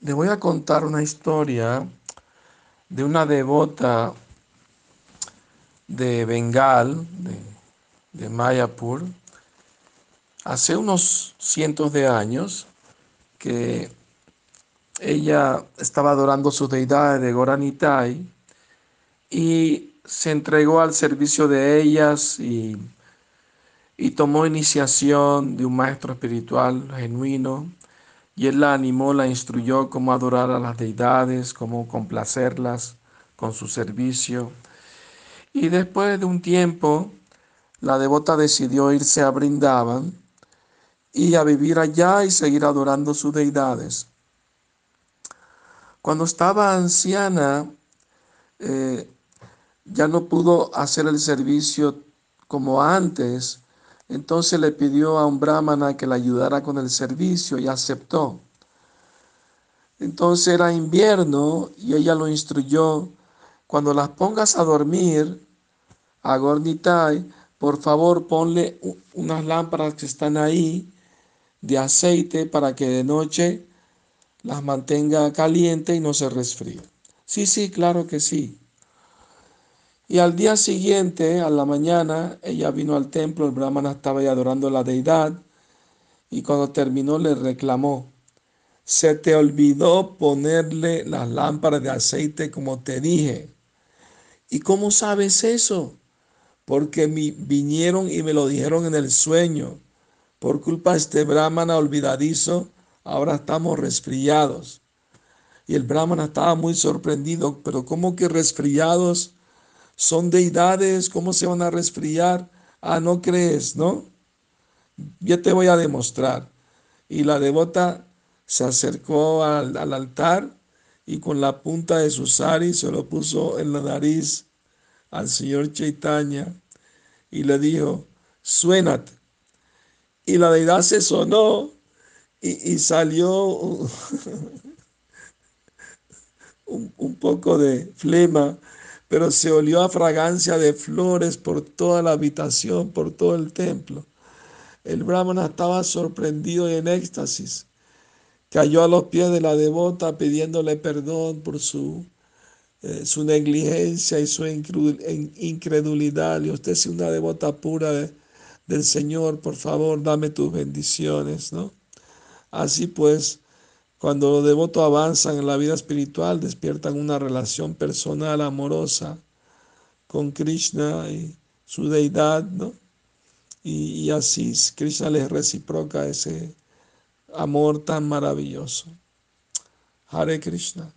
Le voy a contar una historia de una devota de Bengal, de, de Mayapur, hace unos cientos de años que ella estaba adorando sus deidades de Goranitai y se entregó al servicio de ellas y, y tomó iniciación de un maestro espiritual genuino y él la animó, la instruyó cómo adorar a las deidades, cómo complacerlas con su servicio. Y después de un tiempo, la devota decidió irse a Brindaban y a vivir allá y seguir adorando sus deidades. Cuando estaba anciana, eh, ya no pudo hacer el servicio como antes, entonces le pidió a un brahmana que le ayudara con el servicio y aceptó. Entonces era invierno y ella lo instruyó, cuando las pongas a dormir a Gornitai, por favor ponle unas lámparas que están ahí de aceite para que de noche las mantenga caliente y no se resfríe. Sí, sí, claro que sí. Y al día siguiente, a la mañana, ella vino al templo, el brahmana estaba ahí adorando a la deidad y cuando terminó le reclamó, se te olvidó ponerle las lámparas de aceite como te dije. ¿Y cómo sabes eso? Porque me vinieron y me lo dijeron en el sueño. Por culpa de este brahmana olvidadizo, ahora estamos resfriados. Y el brahmana estaba muy sorprendido, pero ¿cómo que resfriados? Son deidades, ¿cómo se van a resfriar? Ah, no crees, ¿no? Ya te voy a demostrar. Y la devota se acercó al, altar y con la punta de su sari se lo puso en la nariz al señor Chaitanya y le dijo, suénate. Y la deidad se sonó y, salió un, un poco de flema pero se olió a fragancia de flores por toda la habitación, por todo el templo. El brahmana estaba sorprendido y en éxtasis. Cayó a los pies de la devota pidiéndole perdón por su, eh, su negligencia y su incredulidad. Y usted es una devota pura del Señor, por favor, dame tus bendiciones, ¿no? Así pues, cuando los devotos avanzan en la vida espiritual, despiertan una relación personal, amorosa con Krishna y su deidad, ¿no? Y, y así Krishna les reciproca ese amor tan maravilloso. Hare Krishna.